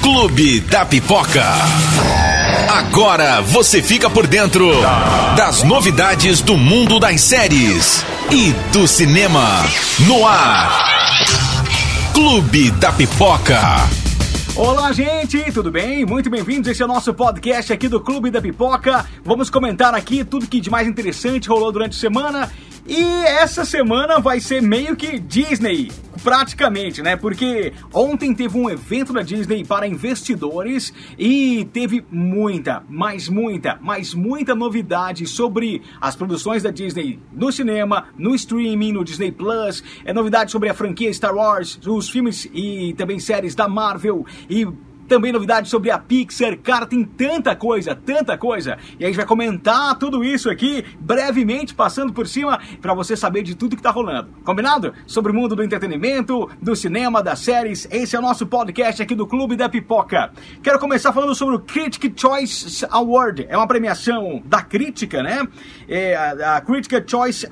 Clube da Pipoca. Agora você fica por dentro das novidades do mundo das séries e do cinema. No ar. Clube da Pipoca. Olá, gente, tudo bem? Muito bem-vindos. Esse é o nosso podcast aqui do Clube da Pipoca. Vamos comentar aqui tudo que de mais interessante rolou durante a semana. E essa semana vai ser meio que Disney, praticamente, né? Porque ontem teve um evento da Disney para investidores e teve muita, mas muita, mas muita novidade sobre as produções da Disney no cinema, no streaming, no Disney Plus. É novidade sobre a franquia Star Wars, os filmes e também séries da Marvel e também novidades sobre a Pixar. Cara, tem tanta coisa, tanta coisa. E a gente vai comentar tudo isso aqui brevemente, passando por cima, para você saber de tudo que tá rolando. Combinado? Sobre o mundo do entretenimento, do cinema, das séries. Esse é o nosso podcast aqui do Clube da Pipoca. Quero começar falando sobre o Critic Choice Award. É uma premiação da crítica, né? É a, Critical Choice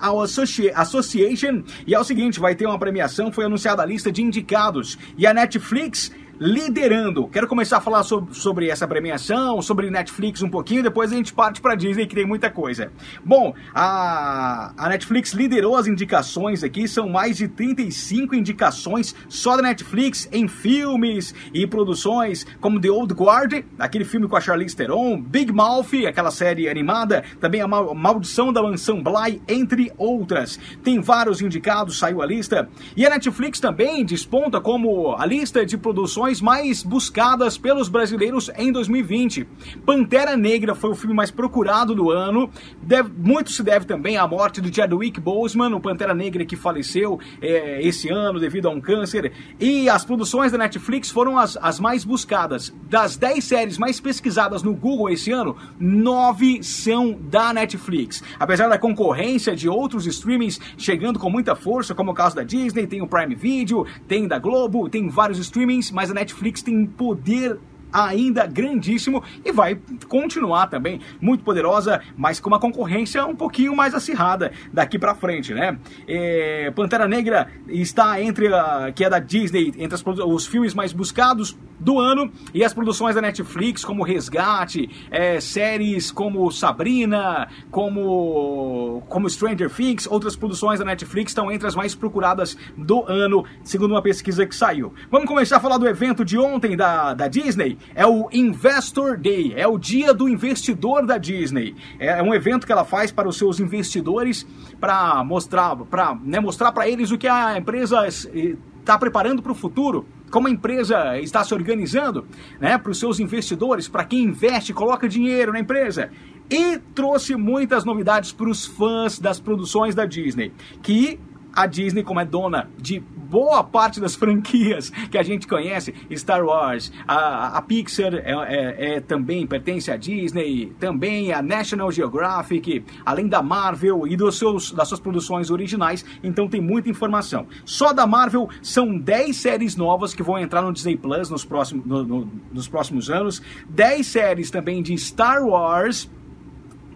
Association. E é o seguinte, vai ter uma premiação, foi anunciada a lista de indicados. E a Netflix liderando. Quero começar a falar sobre, sobre essa premiação, sobre Netflix um pouquinho, depois a gente parte para Disney, que tem muita coisa. Bom, a, a Netflix liderou as indicações aqui, são mais de 35 indicações só da Netflix em filmes e produções, como The Old Guard, aquele filme com a Charlize Theron, Big Mouth, aquela série animada, também a Maldição da Mansão Bly, entre outras. Tem vários indicados, saiu a lista. E a Netflix também desponta como a lista de produções produções mais buscadas pelos brasileiros em 2020. Pantera Negra foi o filme mais procurado do ano. Deve, muito se deve também à morte de Chadwick Boseman, o Pantera Negra que faleceu é, esse ano devido a um câncer. E as produções da Netflix foram as, as mais buscadas. Das 10 séries mais pesquisadas no Google esse ano, 9 são da Netflix. Apesar da concorrência de outros streamings chegando com muita força, como o caso da Disney, tem o Prime Video, tem da Globo, tem vários streamings, mas a Netflix tem poder ainda grandíssimo e vai continuar também muito poderosa, mas com uma concorrência um pouquinho mais acirrada daqui para frente, né? É, Pantera Negra está entre a que é da Disney, entre as, os filmes mais buscados do ano e as produções da Netflix como Resgate, é, séries como Sabrina, como como Stranger Things, outras produções da Netflix estão entre as mais procuradas do ano, segundo uma pesquisa que saiu. Vamos começar a falar do evento de ontem da, da Disney é o Investor Day, é o dia do investidor da Disney. É um evento que ela faz para os seus investidores para mostrar, para né, mostrar para eles o que a empresa está preparando para o futuro, como a empresa está se organizando, né, para os seus investidores, para quem investe, coloca dinheiro na empresa. E trouxe muitas novidades para os fãs das produções da Disney, que a Disney, como é dona de boa parte das franquias que a gente conhece, Star Wars, a, a Pixar é, é, é, também pertence à Disney, também a National Geographic, além da Marvel e dos seus, das suas produções originais, então tem muita informação. Só da Marvel são 10 séries novas que vão entrar no Disney Plus nos próximos, no, no, nos próximos anos, 10 séries também de Star Wars.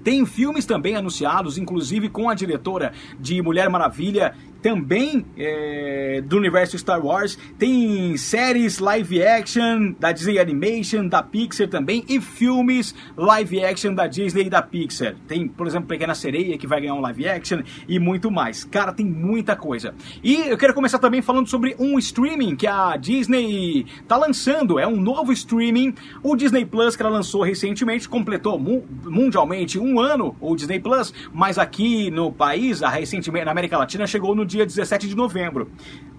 Tem filmes também anunciados, inclusive com a diretora de Mulher Maravilha, também é, do universo Star Wars. Tem séries live action da Disney Animation, da Pixar também, e filmes live action da Disney e da Pixar. Tem, por exemplo, Pequena Sereia, que vai ganhar um live action, e muito mais. Cara, tem muita coisa. E eu quero começar também falando sobre um streaming que a Disney tá lançando. É um novo streaming, o Disney Plus, que ela lançou recentemente, completou mu mundialmente um ano, o Disney Plus, mas aqui no país, recentemente, na América Latina, chegou no dia 17 de novembro.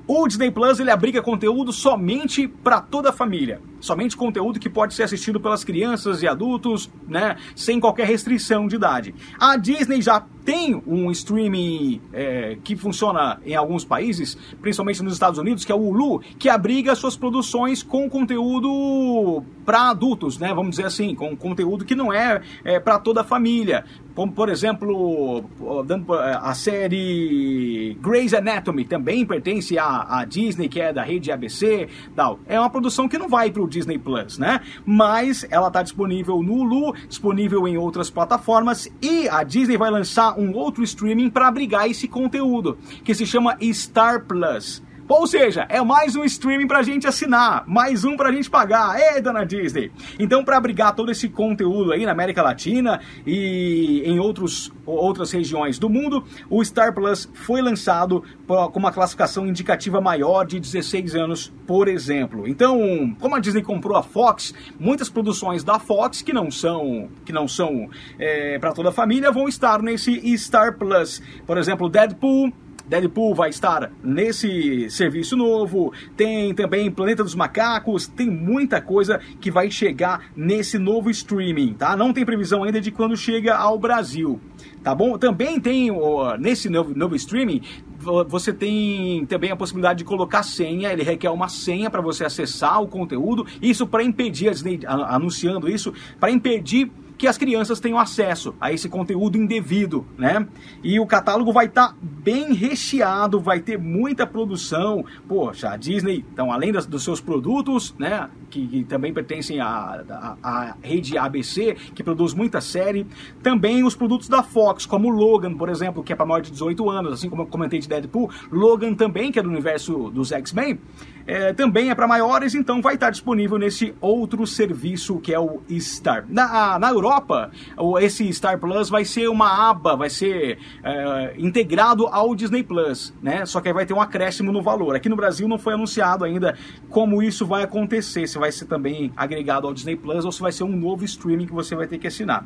O Disney Plus ele abriga conteúdo somente para toda a família, somente conteúdo que pode ser assistido pelas crianças e adultos, né, sem qualquer restrição de idade. A Disney já tem um streaming é, que funciona em alguns países, principalmente nos Estados Unidos, que é o Hulu, que abriga suas produções com conteúdo para adultos, né? Vamos dizer assim, com conteúdo que não é, é para toda a família. Como, por exemplo, dando a série Grey's Anatomy também pertence à, à Disney, que é da rede ABC. Tal. É uma produção que não vai para o Disney Plus, né? Mas ela está disponível no Hulu, disponível em outras plataformas e a Disney vai lançar um outro streaming para abrigar esse conteúdo, que se chama Star Plus. Ou seja, é mais um streaming pra gente assinar, mais um pra gente pagar. Ei, dona Disney! Então, para abrigar todo esse conteúdo aí na América Latina e em outros, outras regiões do mundo, o Star Plus foi lançado com uma classificação indicativa maior de 16 anos, por exemplo. Então, como a Disney comprou a Fox, muitas produções da Fox que não são que não são é, para toda a família vão estar nesse Star Plus. Por exemplo, Deadpool, Deadpool vai estar nesse serviço novo. Tem também Planeta dos Macacos. Tem muita coisa que vai chegar nesse novo streaming, tá? Não tem previsão ainda de quando chega ao Brasil, tá bom? Também tem nesse novo, novo streaming você tem também a possibilidade de colocar senha, ele requer uma senha para você acessar o conteúdo, isso para impedir, a Disney anunciando isso, para impedir que as crianças tenham acesso a esse conteúdo indevido, né? E o catálogo vai estar tá bem recheado, vai ter muita produção. Poxa, a Disney, então, além das, dos seus produtos, né, que, que também pertencem à, à, à, rede ABC, que produz muita série, também os produtos da Fox, como Logan, por exemplo, que é para maior de 18 anos, assim como eu comentei de Deadpool, Logan também, que é do universo dos X-Men, é, também é para maiores, então vai estar disponível nesse outro serviço que é o Star. Na, na Europa, esse Star Plus vai ser uma aba, vai ser é, integrado ao Disney Plus, né? Só que vai ter um acréscimo no valor. Aqui no Brasil não foi anunciado ainda como isso vai acontecer, se vai ser também agregado ao Disney Plus ou se vai ser um novo streaming que você vai ter que assinar.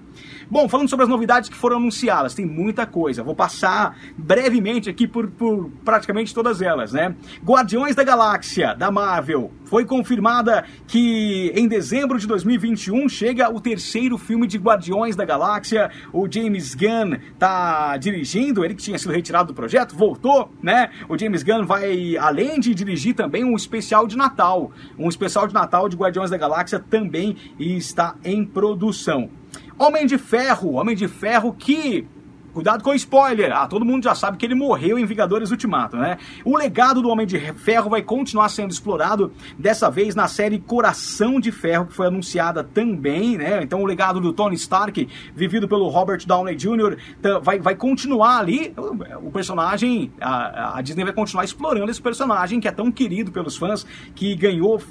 Bom, falando sobre as novidades que foram anunciadas, tem muita coisa. Vou passar brevemente aqui por, por praticamente todas elas, né? Guardiões da Galáxia da Marvel. Foi confirmada que em dezembro de 2021 chega o terceiro filme de Guardiões da Galáxia. O James Gunn tá dirigindo, ele que tinha sido retirado do projeto, voltou, né? O James Gunn vai, além de dirigir também um especial de Natal. Um especial de Natal de Guardiões da Galáxia também está em produção. Homem de Ferro, Homem de Ferro que Cuidado com spoiler. Ah, todo mundo já sabe que ele morreu em Vingadores Ultimato, né? O legado do Homem de Ferro vai continuar sendo explorado, dessa vez na série Coração de Ferro, que foi anunciada também, né? Então o legado do Tony Stark, vivido pelo Robert Downey Jr., vai, vai continuar ali. O personagem, a, a Disney vai continuar explorando esse personagem que é tão querido pelos fãs, que ganhou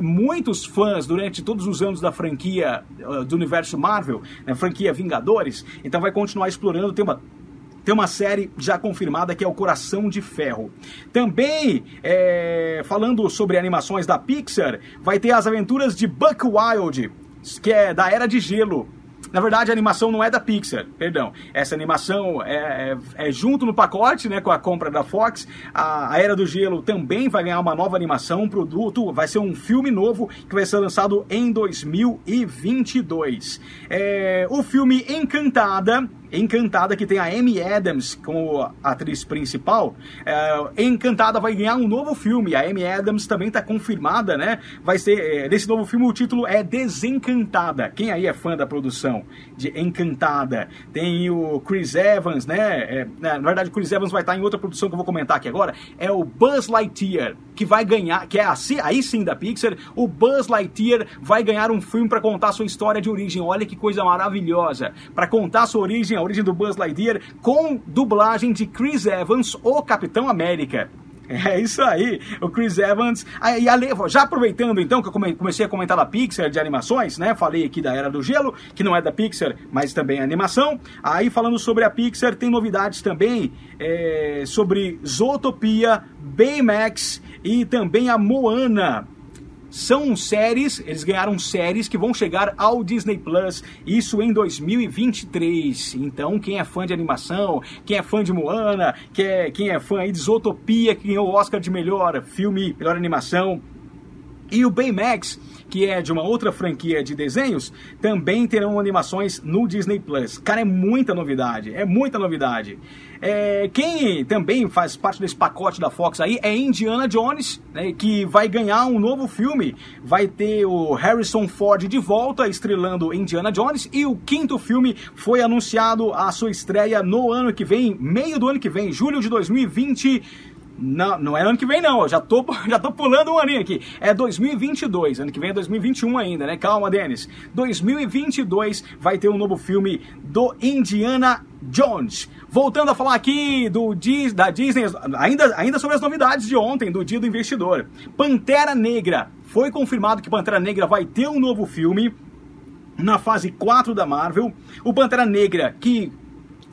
muitos fãs durante todos os anos da franquia uh, do universo Marvel, né, franquia Vingadores, então vai continuar explorando, tem uma tem uma série já confirmada que é o Coração de Ferro. Também, é, falando sobre animações da Pixar, vai ter as aventuras de Buck Wild, que é da Era de Gelo. Na verdade, a animação não é da Pixar, perdão. Essa animação é, é, é junto no pacote, né, com a compra da Fox. A, a, Era do Gelo também vai ganhar uma nova animação, um produto, vai ser um filme novo que vai ser lançado em 2022. É, o filme Encantada Encantada, que tem a Amy Adams como atriz principal. É, Encantada vai ganhar um novo filme. A Amy Adams também está confirmada, né? Vai ser. É, novo filme, o título é Desencantada. Quem aí é fã da produção de Encantada? Tem o Chris Evans, né? É, na verdade, Chris Evans vai estar em outra produção que eu vou comentar aqui agora. É o Buzz Lightyear, que vai ganhar, que é assim, aí sim da Pixar. O Buzz Lightyear vai ganhar um filme para contar sua história de origem. Olha que coisa maravilhosa! Para contar sua origem a origem do Buzz Lightyear, com dublagem de Chris Evans, o Capitão América. É isso aí, o Chris Evans. Aí, já aproveitando então que eu comecei a comentar da Pixar de animações, né? Falei aqui da Era do Gelo, que não é da Pixar, mas também é animação. Aí falando sobre a Pixar, tem novidades também é, sobre Zootopia, Baymax e também a Moana são séries, eles ganharam séries que vão chegar ao Disney Plus, isso em 2023. Então, quem é fã de animação, quem é fã de Moana, quem é, quem é fã de Zootopia, que ganhou o Oscar de melhor filme, melhor animação, e o Baymax, que é de uma outra franquia de desenhos, também terão animações no Disney Plus. Cara, é muita novidade, é muita novidade. É, quem também faz parte desse pacote da Fox aí é Indiana Jones, né, que vai ganhar um novo filme. Vai ter o Harrison Ford de volta estrelando Indiana Jones e o quinto filme foi anunciado a sua estreia no ano que vem, meio do ano que vem, julho de 2020 Não, não é ano que vem não, eu já tô, já tô pulando um aninho aqui. É 2022, ano que vem é 2021 ainda, né? Calma, Denis. 2022 vai ter um novo filme do Indiana Jones. Voltando a falar aqui do da Disney, ainda, ainda sobre as novidades de ontem, do Dia do Investidor. Pantera Negra. Foi confirmado que Pantera Negra vai ter um novo filme na fase 4 da Marvel. O Pantera Negra, que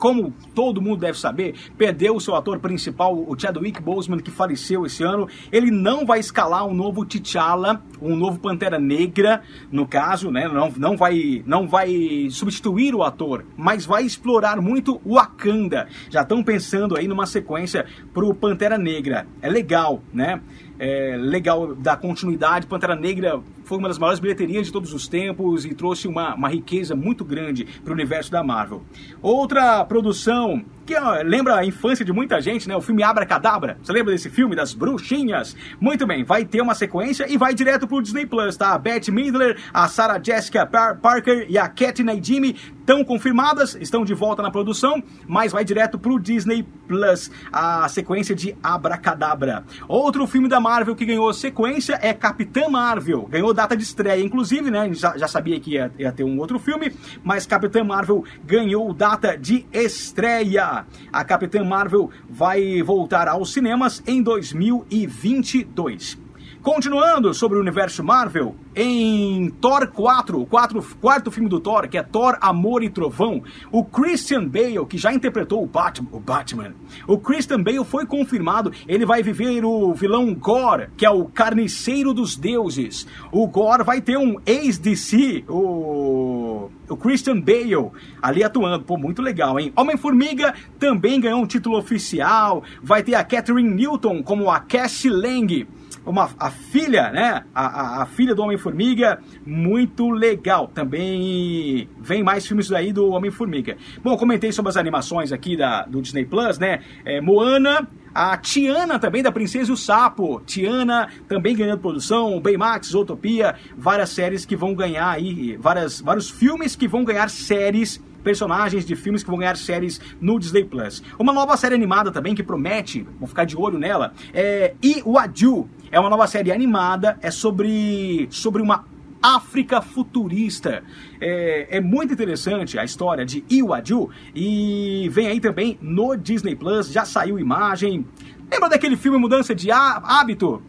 como todo mundo deve saber, perdeu o seu ator principal, o Chadwick Boseman, que faleceu esse ano. Ele não vai escalar um novo T'Challa, um novo Pantera Negra, no caso, né? Não, não, vai, não vai substituir o ator, mas vai explorar muito o Wakanda. Já estão pensando aí numa sequência pro Pantera Negra. É legal, né? É legal dar continuidade. Pantera Negra foi uma das maiores bilheterias de todos os tempos e trouxe uma, uma riqueza muito grande para o universo da Marvel. Outra produção que lembra a infância de muita gente, né? O filme Abra Cadabra. Você lembra desse filme das bruxinhas? Muito bem, vai ter uma sequência e vai direto pro Disney Plus, tá? A Beth Midler, a Sarah Jessica Par Parker e a Cat Naidimi estão confirmadas, estão de volta na produção, mas vai direto pro Disney Plus, a sequência de Abracadabra. Outro filme da Marvel que ganhou sequência é Capitã Marvel. Ganhou data de estreia, inclusive, né? Já, já sabia que ia, ia ter um outro filme, mas Capitã Marvel ganhou data de estreia. A Capitã Marvel vai voltar aos cinemas em 2022. Continuando sobre o universo Marvel, em Thor 4, o quatro, quarto filme do Thor, que é Thor, Amor e Trovão, o Christian Bale, que já interpretou o Batman, o Batman, o Christian Bale foi confirmado, ele vai viver o vilão Gore, que é o carniceiro dos deuses. O Gore vai ter um ex-DC, o, o Christian Bale, ali atuando. Pô, muito legal, hein? Homem-Formiga também ganhou um título oficial, vai ter a Catherine Newton como a Cassie Lang uma, a filha, né? A, a, a filha do Homem-Formiga, muito legal. Também vem mais filmes aí do Homem-Formiga. Bom, comentei sobre as animações aqui da, do Disney Plus, né? É, Moana, a Tiana também, da Princesa e o Sapo. Tiana também ganhando produção, Baymax, Utopia, várias séries que vão ganhar aí, várias, vários filmes que vão ganhar séries personagens de filmes que vão ganhar séries no Disney Plus. Uma nova série animada também que promete, vou ficar de olho nela, é Iwaju. É uma nova série animada, é sobre, sobre uma África futurista. É, é, muito interessante a história de Iwaju e vem aí também no Disney Plus, já saiu imagem. Lembra daquele filme Mudança de Hábito?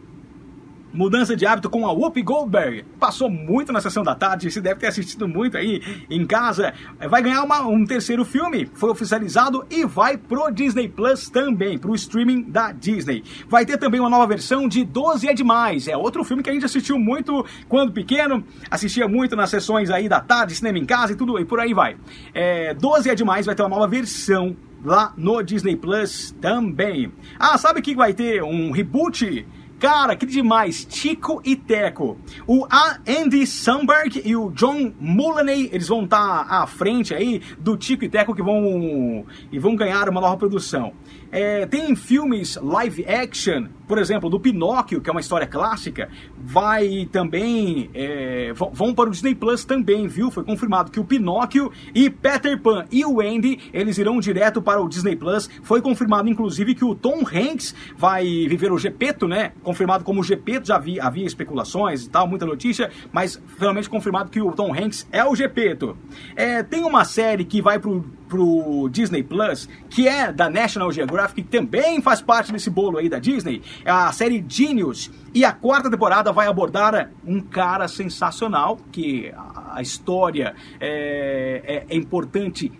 Mudança de hábito com a Whoopi Goldberg. Passou muito na sessão da tarde, você deve ter assistido muito aí em casa. Vai ganhar uma, um terceiro filme, foi oficializado e vai pro Disney Plus também, pro streaming da Disney. Vai ter também uma nova versão de 12 é Demais. É outro filme que a gente assistiu muito quando pequeno, assistia muito nas sessões aí da tarde, cinema em casa e tudo, e por aí vai. É, 12 é Demais vai ter uma nova versão lá no Disney Plus também. Ah, sabe que vai ter um reboot? Cara, que demais! Tico e Teco. O Andy Samberg e o John Mulaney, eles vão estar tá à frente aí do Tico e Teco que vão, e vão ganhar uma nova produção. É, tem filmes live action, por exemplo, do Pinóquio, que é uma história clássica, vai também. É, vão para o Disney Plus também, viu? Foi confirmado que o Pinóquio e Peter Pan e o Andy eles irão direto para o Disney Plus. Foi confirmado, inclusive, que o Tom Hanks vai viver o Gepeto, né? Confirmado como o Gepeto, já havia, havia especulações e tal, muita notícia, mas finalmente confirmado que o Tom Hanks é o Gepeto. É, tem uma série que vai pro pro Disney Plus, que é da National Geographic, que também faz parte desse bolo aí da Disney, a série Genius. E a quarta temporada vai abordar um cara sensacional, que a história é, é, é importante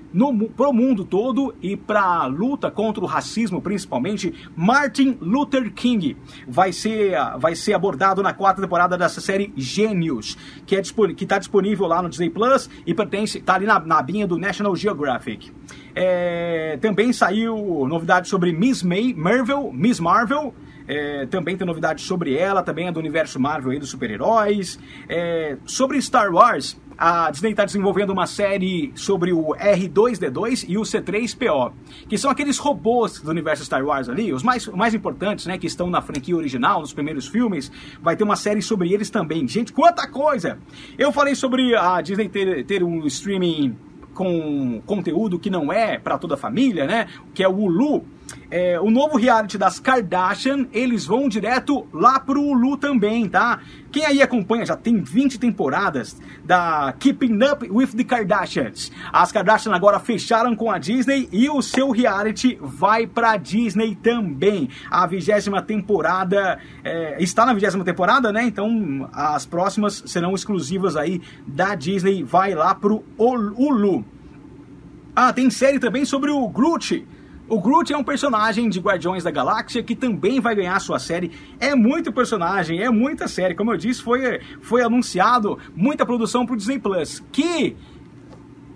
para o mundo todo e para a luta contra o racismo, principalmente, Martin Luther King vai ser, vai ser abordado na quarta temporada dessa série Gênios, que é está disponível lá no Disney Plus e pertence está ali na, na abinha do National Geographic. É, também saiu novidade sobre Miss May, Marvel, Miss Marvel. É, também tem novidade sobre ela, também é do universo Marvel e dos super-heróis. É, sobre Star Wars, a Disney está desenvolvendo uma série sobre o R2D2 e o C3PO, que são aqueles robôs do universo Star Wars ali, os mais, mais importantes, né, que estão na franquia original, nos primeiros filmes. Vai ter uma série sobre eles também. Gente, quanta coisa! Eu falei sobre a Disney ter, ter um streaming com conteúdo que não é para toda a família, né? Que é o Hulu. É, o novo reality das Kardashian, eles vão direto lá pro Hulu também, tá? Quem aí acompanha, já tem 20 temporadas da Keeping Up with the Kardashians. As Kardashian agora fecharam com a Disney e o seu reality vai pra Disney também. A vigésima temporada é, está na vigésima temporada, né? Então as próximas serão exclusivas aí da Disney. Vai lá pro Hulu. Ah, tem série também sobre o Groot. O Groot é um personagem de Guardiões da Galáxia que também vai ganhar sua série. É muito personagem, é muita série. Como eu disse, foi, foi anunciado muita produção pro Disney Plus. Que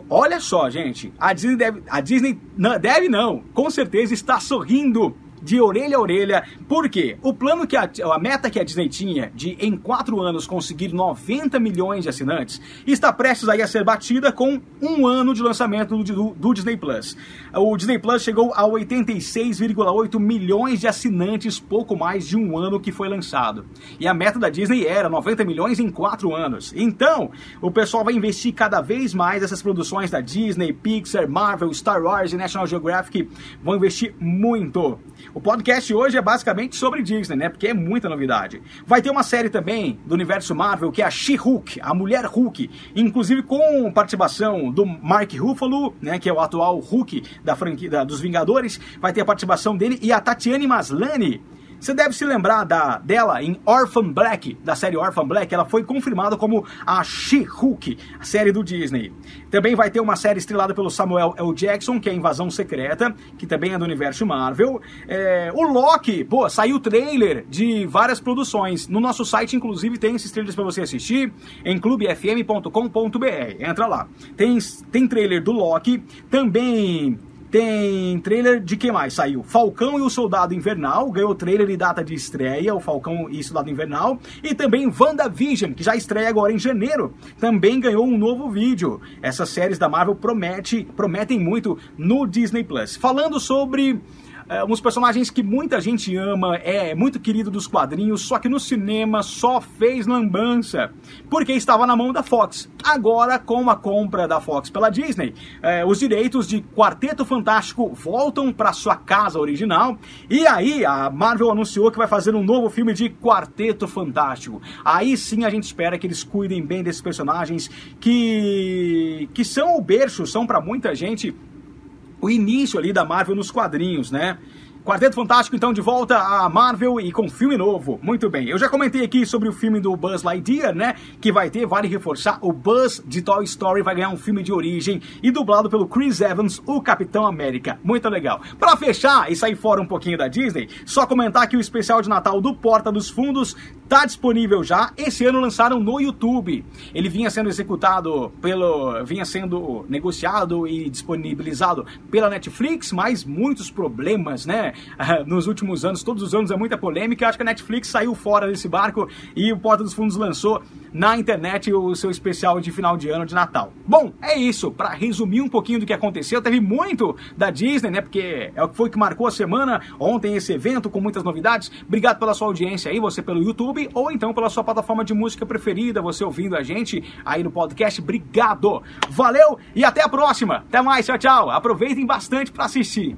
Olha só, gente, a Disney deve, a Disney não, deve não, com certeza está sorrindo de orelha a orelha. Por quê? O plano que a, a meta que a Disney tinha de em quatro anos conseguir 90 milhões de assinantes está prestes aí a ser batida com um ano de lançamento do, do, Disney Plus. O Disney Plus chegou a 86,8 milhões de assinantes pouco mais de um ano que foi lançado. E a meta da Disney era 90 milhões em quatro anos. Então, o pessoal vai investir cada vez mais nessas produções da Disney, Pixar, Marvel, Star Wars e National Geographic vão investir muito. O podcast hoje é basicamente sobre Disney, né? Porque é muita novidade. Vai ter uma série também do universo Marvel que é a She-Hulk, a Mulher Hulk, inclusive com participação do Mark Ruffalo, né? Que é o atual Hulk da franquia dos Vingadores. Vai ter a participação dele e a Tatiane Maslany você deve se lembrar da, dela em Orphan Black, da série Orphan Black. Ela foi confirmada como a She-Hulk, a série do Disney. Também vai ter uma série estrelada pelo Samuel L. Jackson, que é Invasão Secreta, que também é do universo Marvel. É, o Loki, pô, saiu trailer de várias produções. No nosso site, inclusive, tem esses trailers para você assistir em clubefm.com.br. Entra lá. Tem, tem trailer do Loki, também tem trailer de que mais saiu? Falcão e o Soldado Invernal, ganhou trailer e data de estreia, o Falcão e o Soldado Invernal. E também WandaVision, que já estreia agora em janeiro, também ganhou um novo vídeo. Essas séries da Marvel promete, prometem muito no Disney Plus. Falando sobre é, uns personagens que muita gente ama, é muito querido dos quadrinhos, só que no cinema só fez lambança, porque estava na mão da Fox. Agora, com a compra da Fox pela Disney, é, os direitos de Quarteto Fantástico voltam para sua casa original, e aí a Marvel anunciou que vai fazer um novo filme de Quarteto Fantástico. Aí sim a gente espera que eles cuidem bem desses personagens que, que são o berço, são para muita gente o início ali da Marvel nos quadrinhos, né? Quarteto Fantástico, então, de volta à Marvel e com filme novo. Muito bem. Eu já comentei aqui sobre o filme do Buzz Lightyear, né? Que vai ter, vale reforçar, o Buzz de Toy Story vai ganhar um filme de origem e dublado pelo Chris Evans, o Capitão América. Muito legal. Para fechar e sair fora um pouquinho da Disney, só comentar que o especial de Natal do Porta dos Fundos tá disponível já. Esse ano lançaram no YouTube. Ele vinha sendo executado pelo. vinha sendo negociado e disponibilizado pela Netflix, mas muitos problemas, né? nos últimos anos, todos os anos é muita polêmica. Acho que a Netflix saiu fora desse barco e o Porta dos Fundos lançou na internet o seu especial de final de ano de Natal. Bom, é isso. Para resumir um pouquinho do que aconteceu, teve muito da Disney, né? Porque é o que foi que marcou a semana. Ontem esse evento com muitas novidades. Obrigado pela sua audiência aí, você pelo YouTube ou então pela sua plataforma de música preferida, você ouvindo a gente aí no podcast. Obrigado. Valeu e até a próxima. Até mais, tchau, tchau. Aproveitem bastante para assistir.